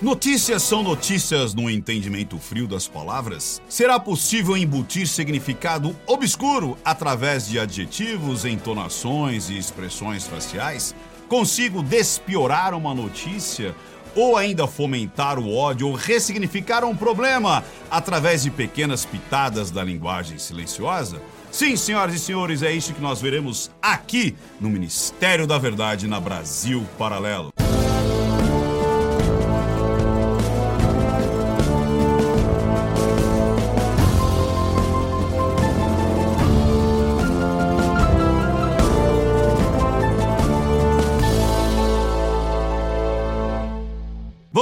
Notícias são notícias no entendimento frio das palavras? Será possível embutir significado obscuro através de adjetivos, entonações e expressões faciais? Consigo despiorar uma notícia? Ou ainda fomentar o ódio ou ressignificar um problema através de pequenas pitadas da linguagem silenciosa? Sim, senhoras e senhores, é isso que nós veremos aqui no Ministério da Verdade na Brasil Paralelo.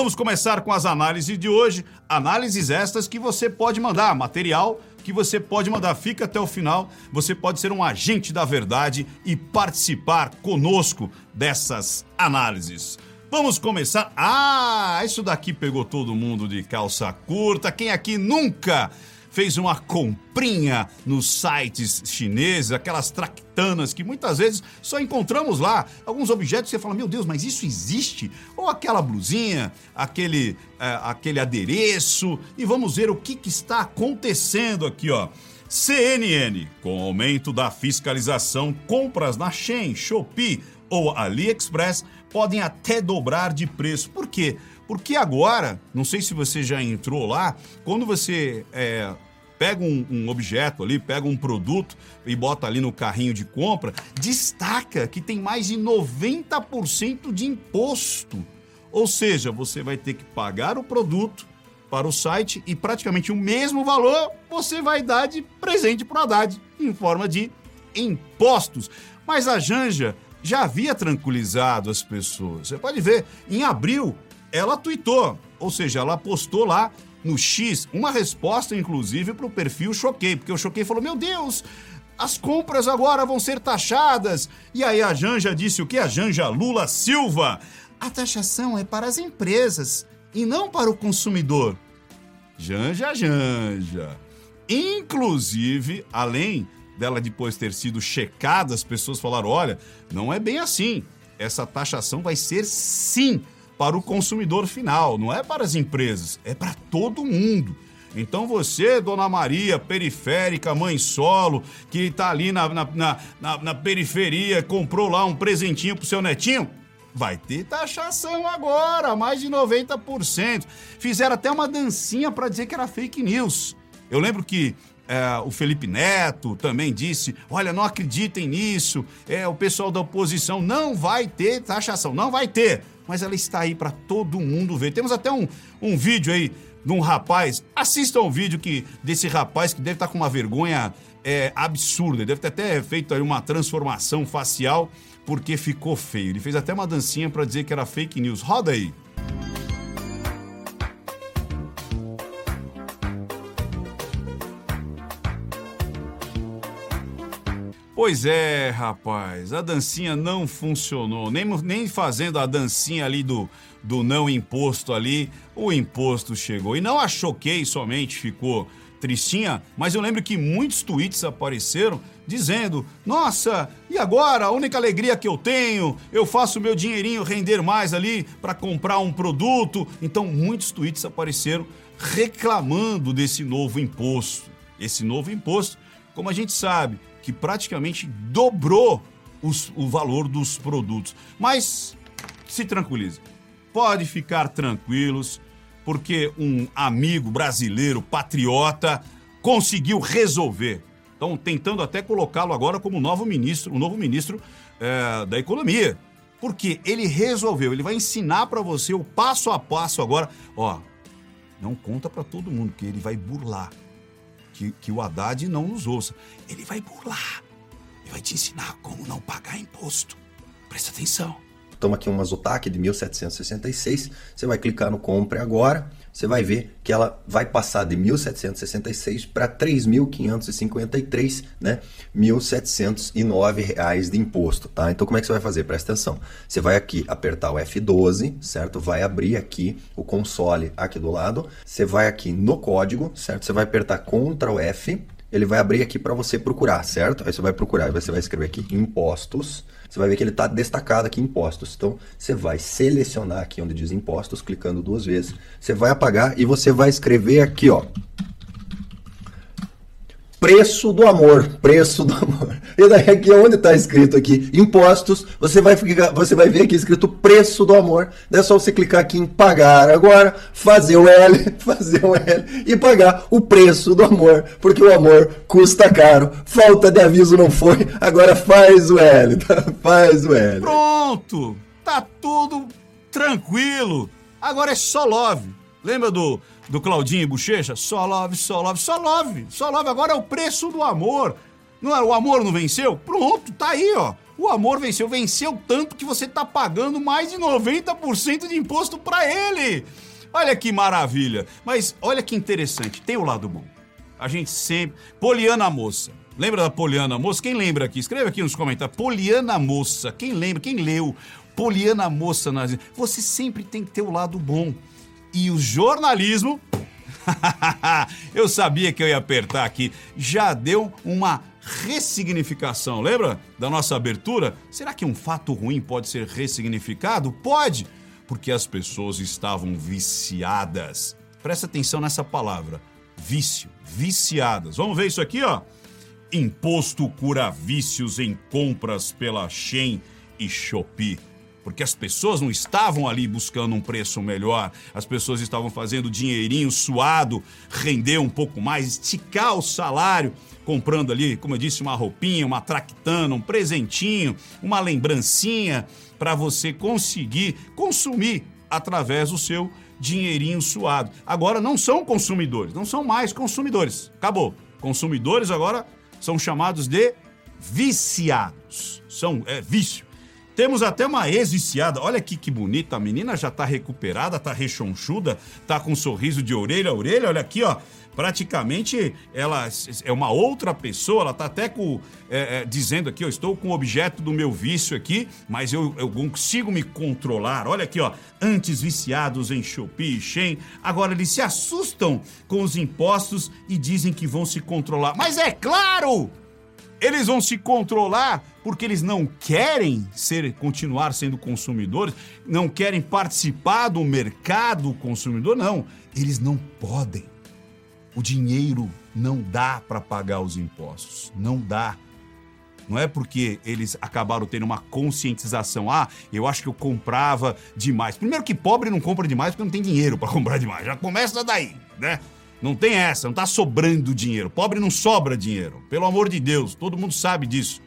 Vamos começar com as análises de hoje. Análises estas que você pode mandar, material que você pode mandar. Fica até o final. Você pode ser um agente da verdade e participar conosco dessas análises. Vamos começar. Ah, isso daqui pegou todo mundo de calça curta. Quem aqui nunca fez uma comprinha nos sites chineses, aquelas tractanas que muitas vezes só encontramos lá. Alguns objetos que você fala, meu Deus, mas isso existe? Ou aquela blusinha, aquele, é, aquele adereço. E vamos ver o que, que está acontecendo aqui, ó. CNN, com aumento da fiscalização, compras na Shein, Shopee ou AliExpress podem até dobrar de preço. Por quê? Porque agora, não sei se você já entrou lá, quando você é, pega um, um, objeto ali, pega um produto e bota ali no carrinho de compra, destaca que tem mais de 90% de imposto. Ou seja, você vai ter que pagar o produto para o site e praticamente o mesmo valor você vai dar de presente para o Haddad, em forma de impostos. Mas a Janja já havia tranquilizado as pessoas. Você pode ver, em abril ela tweetou, ou seja, ela postou lá no X uma resposta, inclusive, para o perfil Choquei, porque o Choquei falou: Meu Deus, as compras agora vão ser taxadas. E aí a Janja disse o que? A Janja Lula Silva. A taxação é para as empresas e não para o consumidor. Janja, Janja. Inclusive, além dela depois ter sido checada, as pessoas falaram: olha, não é bem assim. Essa taxação vai ser sim para o consumidor final, não é para as empresas, é para todo mundo. Então você, Dona Maria, periférica, mãe solo, que está ali na, na, na, na, periferia, comprou lá um presentinho pro seu netinho, vai ter taxação agora, mais de 90%. Fizeram até uma dancinha para dizer que era fake news. Eu lembro que é, o Felipe Neto também disse: olha, não acreditem nisso, é, o pessoal da oposição não vai ter taxação, não vai ter mas ela está aí para todo mundo ver. Temos até um, um vídeo aí de um rapaz. Assista um vídeo que, desse rapaz que deve estar tá com uma vergonha é, absurda. Deve ter até feito aí uma transformação facial porque ficou feio. Ele fez até uma dancinha para dizer que era fake news. Roda aí. Pois é, rapaz, a dancinha não funcionou. Nem, nem fazendo a dancinha ali do, do não imposto ali, o imposto chegou. E não a choquei somente ficou tristinha, mas eu lembro que muitos tweets apareceram dizendo: Nossa, e agora? A única alegria que eu tenho, eu faço meu dinheirinho render mais ali para comprar um produto. Então, muitos tweets apareceram reclamando desse novo imposto. Esse novo imposto, como a gente sabe, que praticamente dobrou os, o valor dos produtos. Mas se tranquilize, pode ficar tranquilos, porque um amigo brasileiro patriota conseguiu resolver. Estão tentando até colocá-lo agora como novo ministro, o novo ministro é, da Economia. Porque ele resolveu, ele vai ensinar para você o passo a passo agora. Ó, não conta para todo mundo que ele vai burlar que, que o Haddad não nos ouça. Ele vai burlar. Ele vai te ensinar como não pagar imposto. Presta atenção. Toma aqui uma Zotac de 1766. Você vai clicar no Compre Agora você vai ver que ela vai passar de 1.766 para 3.553, né? 1.709 reais de imposto, tá? Então como é que você vai fazer? Presta atenção. Você vai aqui apertar o F12, certo? Vai abrir aqui o console aqui do lado. Você vai aqui no código, certo? Você vai apertar Ctrl F ele vai abrir aqui para você procurar, certo? Aí você vai procurar, você vai escrever aqui impostos. Você vai ver que ele está destacado aqui impostos. Então você vai selecionar aqui onde diz impostos, clicando duas vezes. Você vai apagar e você vai escrever aqui, ó, preço do amor, preço do amor. E daí aqui onde está escrito aqui impostos, você vai ficar, você vai ver aqui escrito preço do amor. É só você clicar aqui em pagar agora, fazer o L, fazer o L e pagar o preço do amor, porque o amor custa caro. Falta de aviso não foi, agora faz o L, tá? faz o L. Pronto, tá tudo tranquilo. Agora é só love. Lembra do do Claudinho e Bochecha? Só love, só love, só love, só love. Agora é o preço do amor. Não é, o amor não venceu? Pronto, tá aí, ó. O amor venceu, venceu tanto que você tá pagando mais de 90% de imposto para ele. Olha que maravilha. Mas olha que interessante, tem o lado bom. A gente sempre. Poliana Moça. Lembra da Poliana Moça? Quem lembra aqui? Escreve aqui nos comentários. Poliana Moça. Quem lembra? Quem leu? Poliana Moça. Você sempre tem que ter o lado bom. E o jornalismo. eu sabia que eu ia apertar aqui. Já deu uma ressignificação. Lembra da nossa abertura? Será que um fato ruim pode ser ressignificado? Pode, porque as pessoas estavam viciadas. Presta atenção nessa palavra. Vício, viciadas. Vamos ver isso aqui, ó. Imposto cura vícios em compras pela Shen e Shopee porque as pessoas não estavam ali buscando um preço melhor, as pessoas estavam fazendo dinheirinho suado, render um pouco mais, esticar o salário, comprando ali, como eu disse, uma roupinha, uma tractana, um presentinho, uma lembrancinha para você conseguir consumir através do seu dinheirinho suado. Agora não são consumidores, não são mais consumidores. Acabou. Consumidores agora são chamados de viciados. São é vício. Temos até uma ex-viciada. Olha aqui que bonita. A menina já tá recuperada, tá rechonchuda, tá com um sorriso de orelha a orelha. Olha aqui, ó. Praticamente ela é uma outra pessoa. Ela tá até com, é, é, dizendo aqui, ó, estou com o objeto do meu vício aqui, mas eu, eu consigo me controlar. Olha aqui, ó. Antes viciados em Shopee e Shein, agora eles se assustam com os impostos e dizem que vão se controlar. Mas é claro! Eles vão se controlar porque eles não querem ser continuar sendo consumidores, não querem participar do mercado consumidor, não. Eles não podem. O dinheiro não dá para pagar os impostos, não dá. Não é porque eles acabaram tendo uma conscientização. Ah, eu acho que eu comprava demais. Primeiro que pobre não compra demais porque não tem dinheiro para comprar demais. Já começa daí, né? Não tem essa, não tá sobrando dinheiro. Pobre não sobra dinheiro. Pelo amor de Deus, todo mundo sabe disso.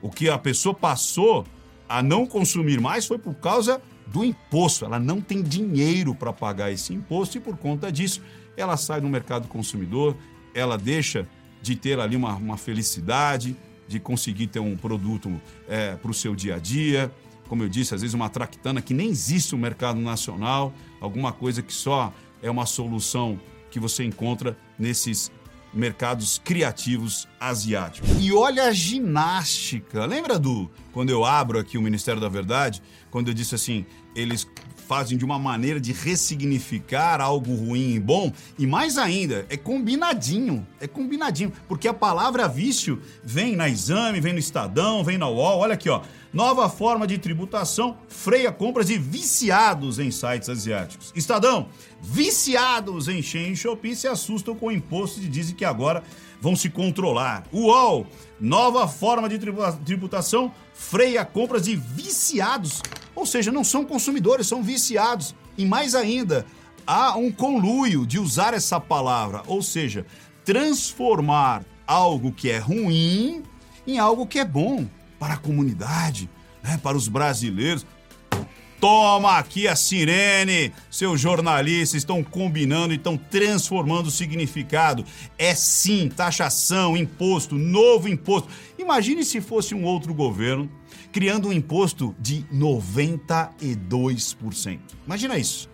O que a pessoa passou a não consumir mais foi por causa do imposto. Ela não tem dinheiro para pagar esse imposto e por conta disso ela sai do mercado consumidor, ela deixa de ter ali uma, uma felicidade, de conseguir ter um produto é, para o seu dia a dia. Como eu disse, às vezes uma tractana que nem existe no mercado nacional, alguma coisa que só é uma solução que você encontra nesses mercados criativos asiáticos. E olha a ginástica. Lembra do quando eu abro aqui o Ministério da Verdade, quando eu disse assim, eles fazem de uma maneira de ressignificar algo ruim e bom, e mais ainda, é combinadinho, é combinadinho, porque a palavra vício vem na Exame, vem no Estadão, vem na UOL, olha aqui, ó. Nova forma de tributação freia compras de viciados em sites asiáticos. Estadão, viciados em Shein e Shopee se assustam com o imposto e dizem que agora vão se controlar. UOL, nova forma de tributação freia compras de viciados, ou seja, não são consumidores, são viciados. E mais ainda, há um conluio de usar essa palavra, ou seja, transformar algo que é ruim em algo que é bom para a comunidade, né, para os brasileiros. Toma aqui a sirene! Seus jornalistas estão combinando e estão transformando o significado. É sim, taxação, imposto, novo imposto. Imagine se fosse um outro governo criando um imposto de 92%. Imagina isso.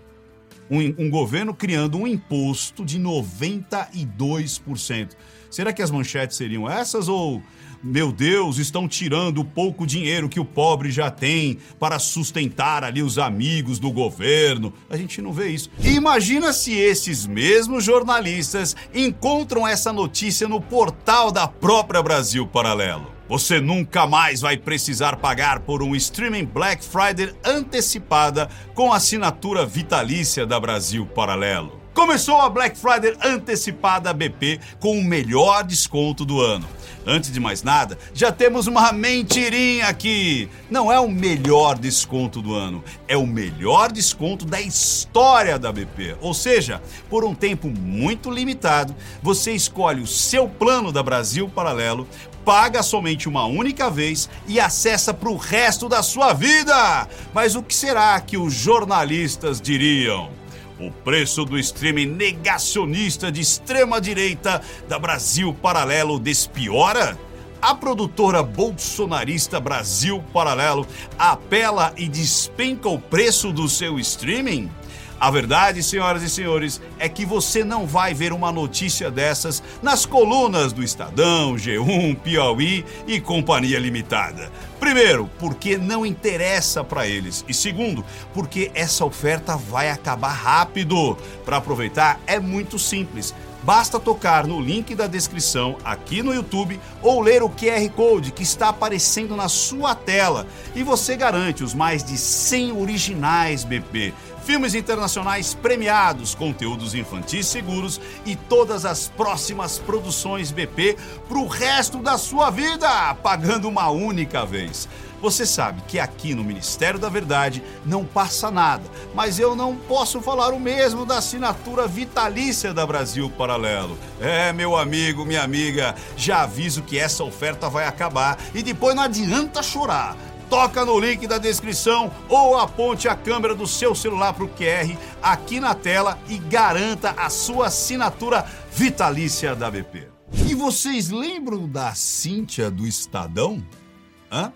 Um, um governo criando um imposto de 92%. Será que as manchetes seriam essas ou meu Deus, estão tirando o pouco dinheiro que o pobre já tem para sustentar ali os amigos do governo. A gente não vê isso. E imagina se esses mesmos jornalistas encontram essa notícia no portal da própria Brasil Paralelo. Você nunca mais vai precisar pagar por um streaming Black Friday antecipada com assinatura vitalícia da Brasil Paralelo. Começou a Black Friday antecipada BP com o melhor desconto do ano. Antes de mais nada, já temos uma mentirinha aqui. Não é o melhor desconto do ano, é o melhor desconto da história da BP. Ou seja, por um tempo muito limitado, você escolhe o seu plano da Brasil Paralelo, paga somente uma única vez e acessa para o resto da sua vida. Mas o que será que os jornalistas diriam? O preço do streaming negacionista de extrema direita da Brasil Paralelo despiora? A produtora bolsonarista Brasil Paralelo apela e despenca o preço do seu streaming? A verdade, senhoras e senhores, é que você não vai ver uma notícia dessas nas colunas do Estadão, G1, Piauí e Companhia Limitada. Primeiro, porque não interessa para eles. E segundo, porque essa oferta vai acabar rápido. Para aproveitar é muito simples. Basta tocar no link da descrição aqui no YouTube ou ler o QR Code que está aparecendo na sua tela e você garante os mais de 100 originais BP filmes internacionais premiados, conteúdos infantis seguros e todas as próximas produções BP para o resto da sua vida, pagando uma única vez. Você sabe que aqui no Ministério da Verdade não passa nada, mas eu não posso falar o mesmo da assinatura vitalícia da Brasil Paralelo. É, meu amigo, minha amiga, já aviso que essa oferta vai acabar e depois não adianta chorar toca no link da descrição ou aponte a câmera do seu celular para o QR aqui na tela e garanta a sua assinatura vitalícia da BP. E vocês lembram da Cíntia do Estadão? Hã?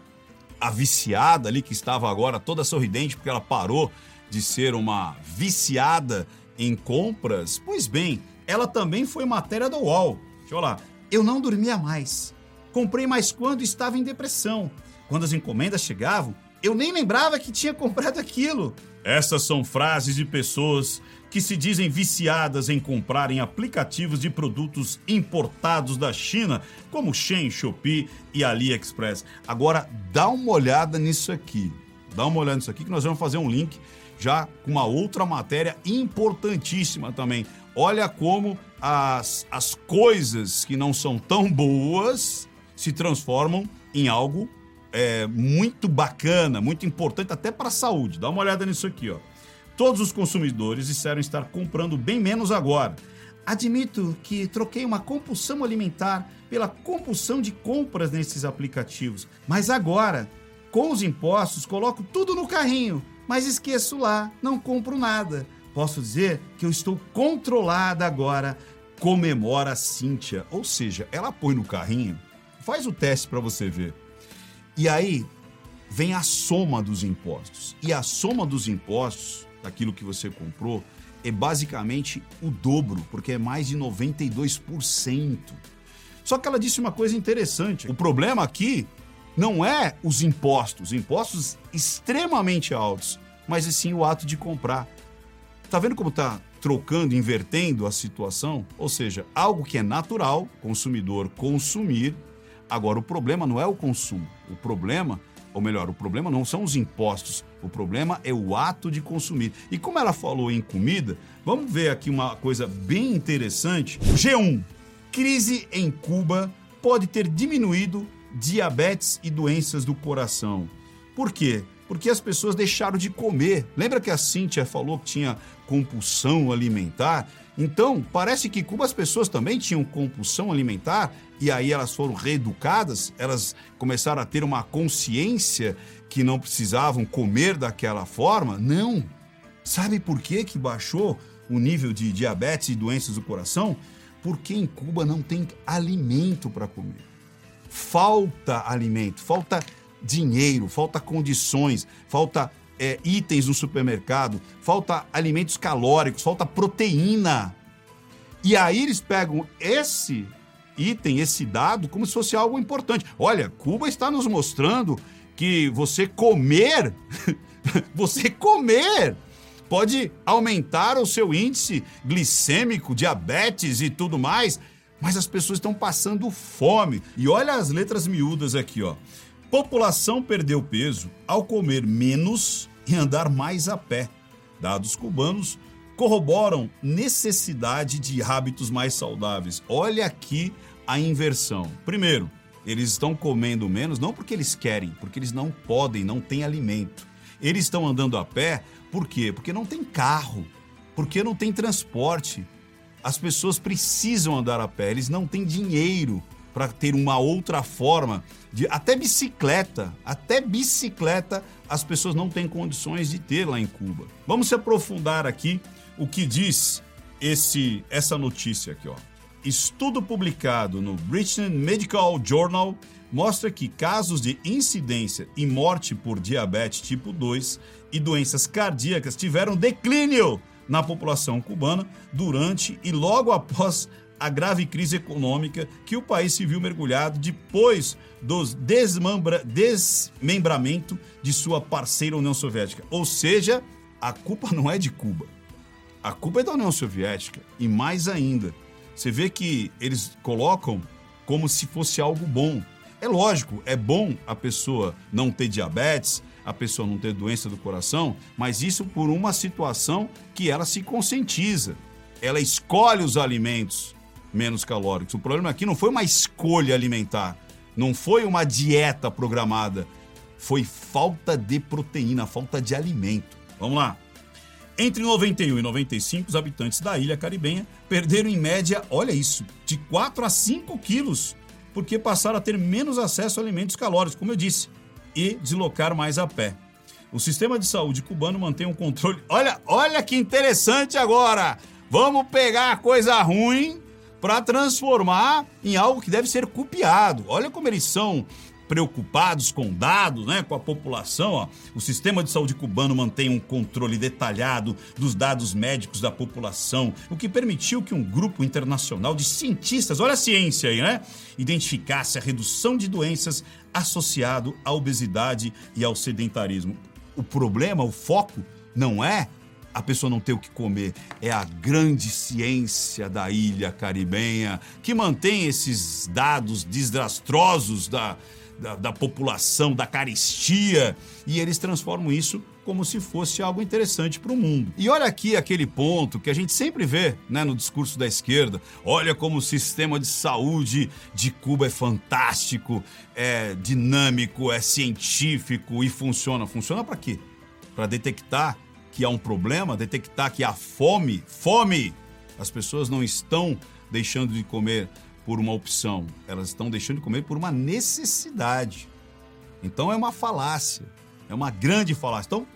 A viciada ali que estava agora toda sorridente porque ela parou de ser uma viciada em compras? Pois bem, ela também foi matéria do UOL. Deixa eu lá. Eu não dormia mais. Comprei mais quando estava em depressão. Quando as encomendas chegavam, eu nem lembrava que tinha comprado aquilo. Essas são frases de pessoas que se dizem viciadas em comprar em aplicativos de produtos importados da China, como Shein, Shopee e AliExpress. Agora, dá uma olhada nisso aqui. Dá uma olhada nisso aqui que nós vamos fazer um link já com uma outra matéria importantíssima também. Olha como as, as coisas que não são tão boas se transformam em algo é, muito bacana, muito importante até para a saúde. Dá uma olhada nisso aqui, ó. Todos os consumidores disseram estar comprando bem menos agora. Admito que troquei uma compulsão alimentar pela compulsão de compras nesses aplicativos, mas agora, com os impostos, coloco tudo no carrinho, mas esqueço lá, não compro nada. Posso dizer que eu estou controlada agora, comemora a Cíntia. Ou seja, ela põe no carrinho, faz o teste para você ver. E aí vem a soma dos impostos. E a soma dos impostos, daquilo que você comprou, é basicamente o dobro, porque é mais de 92%. Só que ela disse uma coisa interessante. O problema aqui não é os impostos, impostos extremamente altos, mas sim o ato de comprar. Tá vendo como tá trocando, invertendo a situação? Ou seja, algo que é natural, consumidor consumir, Agora, o problema não é o consumo. O problema, ou melhor, o problema não são os impostos. O problema é o ato de consumir. E como ela falou em comida, vamos ver aqui uma coisa bem interessante. G1. Crise em Cuba pode ter diminuído diabetes e doenças do coração. Por quê? Porque as pessoas deixaram de comer. Lembra que a Cíntia falou que tinha compulsão alimentar? Então, parece que Cuba as pessoas também tinham compulsão alimentar e aí elas foram reeducadas, elas começaram a ter uma consciência que não precisavam comer daquela forma? Não. Sabe por que, que baixou o nível de diabetes e doenças do coração? Porque em Cuba não tem alimento para comer. Falta alimento, falta dinheiro, falta condições, falta é, itens no supermercado, falta alimentos calóricos, falta proteína. E aí eles pegam esse item, esse dado, como se fosse algo importante. Olha, Cuba está nos mostrando que você comer, você comer, pode aumentar o seu índice glicêmico, diabetes e tudo mais, mas as pessoas estão passando fome. E olha as letras miúdas aqui, ó. População perdeu peso ao comer menos e andar mais a pé. Dados cubanos corroboram necessidade de hábitos mais saudáveis. Olha aqui a inversão. Primeiro, eles estão comendo menos não porque eles querem, porque eles não podem, não têm alimento. Eles estão andando a pé, por quê? Porque não tem carro, porque não tem transporte. As pessoas precisam andar a pé, eles não têm dinheiro para ter uma outra forma de até bicicleta, até bicicleta as pessoas não têm condições de ter lá em Cuba. Vamos se aprofundar aqui o que diz esse essa notícia aqui, ó. Estudo publicado no British Medical Journal mostra que casos de incidência e morte por diabetes tipo 2 e doenças cardíacas tiveram declínio na população cubana durante e logo após a grave crise econômica que o país se viu mergulhado depois do desmembramento de sua parceira União Soviética. Ou seja, a culpa não é de Cuba. A culpa é da União Soviética. E mais ainda, você vê que eles colocam como se fosse algo bom. É lógico, é bom a pessoa não ter diabetes, a pessoa não ter doença do coração, mas isso por uma situação que ela se conscientiza. Ela escolhe os alimentos menos calóricos. O problema aqui não foi uma escolha alimentar, não foi uma dieta programada, foi falta de proteína, falta de alimento. Vamos lá. Entre 91 e 95, os habitantes da ilha caribenha perderam em média, olha isso, de 4 a 5 quilos, porque passaram a ter menos acesso a alimentos calóricos, como eu disse, e deslocar mais a pé. O sistema de saúde cubano mantém um controle. Olha, olha que interessante agora! Vamos pegar a coisa ruim para transformar em algo que deve ser copiado. Olha como eles são preocupados com dados, né, com a população. Ó. O sistema de saúde cubano mantém um controle detalhado dos dados médicos da população, o que permitiu que um grupo internacional de cientistas, olha a ciência aí, né, identificasse a redução de doenças associado à obesidade e ao sedentarismo. O problema, o foco, não é a pessoa não ter o que comer. É a grande ciência da ilha caribenha que mantém esses dados desastrosos da, da, da, população, da caristia, e eles transformam isso como se fosse algo interessante para o mundo. E olha aqui aquele ponto que a gente sempre vê né, no discurso da esquerda: olha como o sistema de saúde de Cuba é fantástico, é dinâmico, é científico e funciona. Funciona para quê? Para detectar que há um problema, detectar que há fome, fome. As pessoas não estão deixando de comer por uma opção, elas estão deixando de comer por uma necessidade. Então é uma falácia, é uma grande falácia. Então,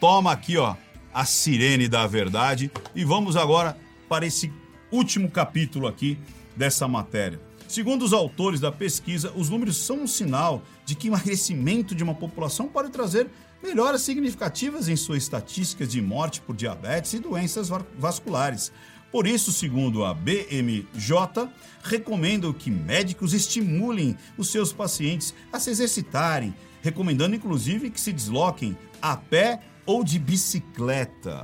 toma aqui, ó, a sirene da verdade e vamos agora para esse último capítulo aqui dessa matéria. Segundo os autores da pesquisa, os números são um sinal de que emagrecimento de uma população pode trazer melhoras significativas em suas estatísticas de morte por diabetes e doenças vasculares. Por isso, segundo a BMJ, recomendo que médicos estimulem os seus pacientes a se exercitarem, recomendando inclusive que se desloquem a pé ou de bicicleta.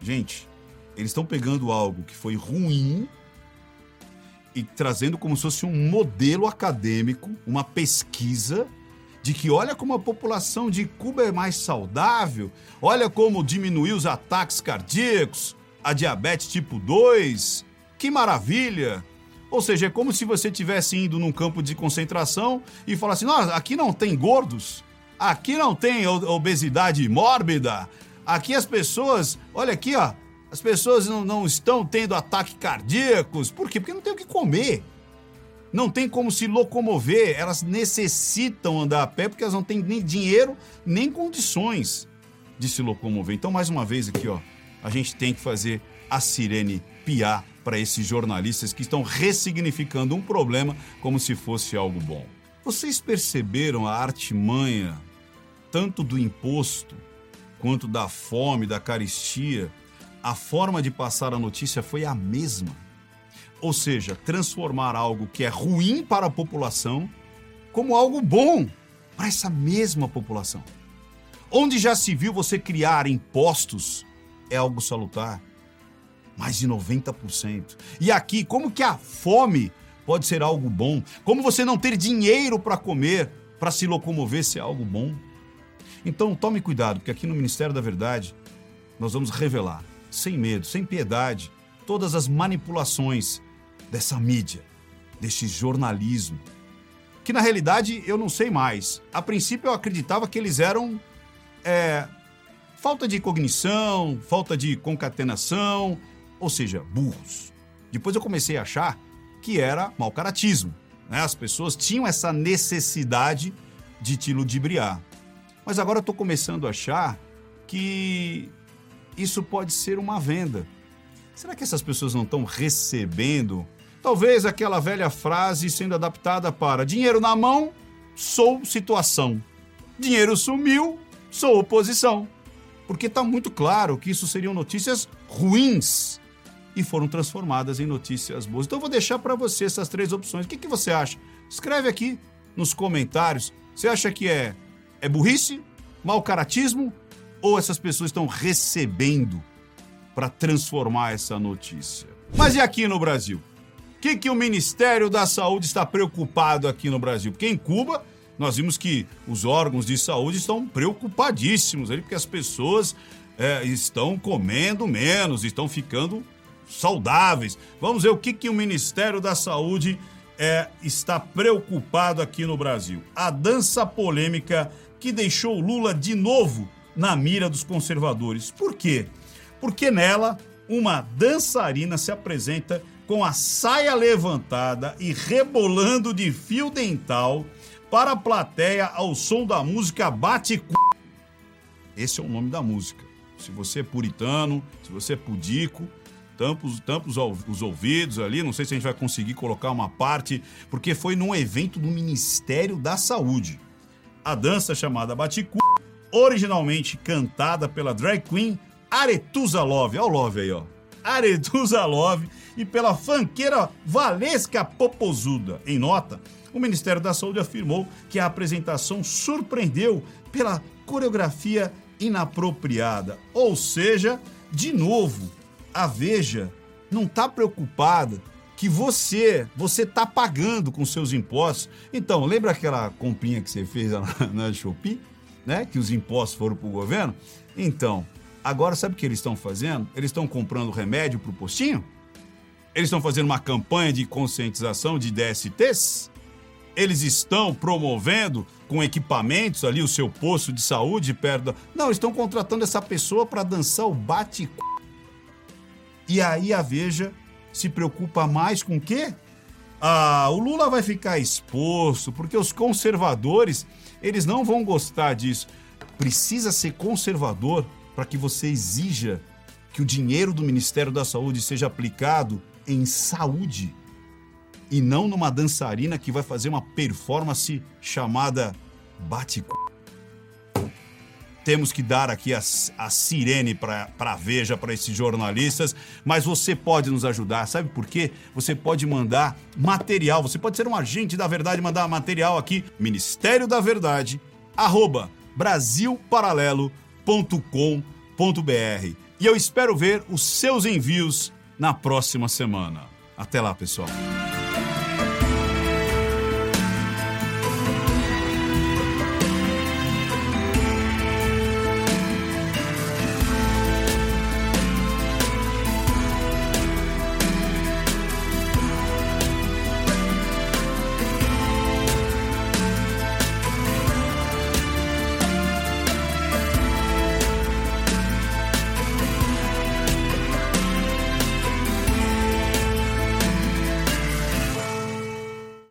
Gente, eles estão pegando algo que foi ruim e trazendo como se fosse um modelo acadêmico, uma pesquisa de que olha como a população de Cuba é mais saudável, olha como diminuiu os ataques cardíacos, a diabetes tipo 2. Que maravilha! Ou seja, é como se você estivesse indo num campo de concentração e falasse: "Nossa, aqui não tem gordos, aqui não tem obesidade mórbida, aqui as pessoas, olha aqui, ó, as pessoas não, não estão tendo ataques cardíacos. Por quê? Porque não tem o que comer não tem como se locomover, elas necessitam andar a pé porque elas não têm nem dinheiro nem condições de se locomover. Então, mais uma vez aqui, ó, a gente tem que fazer a sirene piar para esses jornalistas que estão ressignificando um problema como se fosse algo bom. Vocês perceberam a artimanha tanto do imposto quanto da fome, da caristia, a forma de passar a notícia foi a mesma. Ou seja, transformar algo que é ruim para a população como algo bom para essa mesma população. Onde já se viu você criar impostos é algo salutar. Mais de 90%. E aqui, como que a fome pode ser algo bom? Como você não ter dinheiro para comer, para se locomover, ser algo bom? Então, tome cuidado, porque aqui no Ministério da Verdade nós vamos revelar, sem medo, sem piedade, todas as manipulações dessa mídia, deste jornalismo, que na realidade eu não sei mais. A princípio eu acreditava que eles eram é, falta de cognição, falta de concatenação, ou seja, burros. Depois eu comecei a achar que era mau caratismo. Né? As pessoas tinham essa necessidade de te ludibriar. Mas agora eu estou começando a achar que isso pode ser uma venda. Será que essas pessoas não estão recebendo Talvez aquela velha frase sendo adaptada para dinheiro na mão, sou situação. Dinheiro sumiu, sou oposição. Porque está muito claro que isso seriam notícias ruins e foram transformadas em notícias boas. Então eu vou deixar para você essas três opções. O que, que você acha? Escreve aqui nos comentários. Você acha que é, é burrice, mau caratismo ou essas pessoas estão recebendo para transformar essa notícia? Mas e aqui no Brasil? que, que o Ministério da Saúde está preocupado aqui no Brasil? Porque em Cuba, nós vimos que os órgãos de saúde estão preocupadíssimos ali, porque as pessoas é, estão comendo menos, estão ficando saudáveis. Vamos ver o que, que o Ministério da Saúde é, está preocupado aqui no Brasil. A dança polêmica que deixou Lula de novo na mira dos conservadores. Por quê? Porque nela, uma dançarina se apresenta com a saia levantada e rebolando de fio dental para a plateia ao som da música Bate C... Esse é o nome da música. Se você é puritano, se você é pudico, tampa, tampa os, os ouvidos ali. Não sei se a gente vai conseguir colocar uma parte, porque foi num evento do Ministério da Saúde. A dança chamada Baticu, originalmente cantada pela drag queen Aretusa Love. Olha o Love aí, ó. Aretusa Love e pela fanqueira Valesca Popozuda. Em nota, o Ministério da Saúde afirmou que a apresentação surpreendeu pela coreografia inapropriada. Ou seja, de novo, a Veja não está preocupada que você, você está pagando com seus impostos. Então, lembra aquela comprinha que você fez na, na Shopee, né? Que os impostos foram para o governo? Então, agora sabe o que eles estão fazendo? Eles estão comprando remédio para o postinho? Eles estão fazendo uma campanha de conscientização de DSTs? Eles estão promovendo com equipamentos ali o seu posto de saúde perto Não, estão contratando essa pessoa para dançar o bate E aí a Veja se preocupa mais com o quê? Ah, o Lula vai ficar exposto, porque os conservadores, eles não vão gostar disso. Precisa ser conservador para que você exija que o dinheiro do Ministério da Saúde seja aplicado em saúde e não numa dançarina que vai fazer uma performance chamada bate temos que dar aqui a, a sirene para Veja, para esses jornalistas, mas você pode nos ajudar, sabe por quê? Você pode mandar material, você pode ser um agente da verdade, mandar material aqui, Ministério da Verdade, arroba brasilparalelo.com.br. E eu espero ver os seus envios na próxima semana. Até lá, pessoal.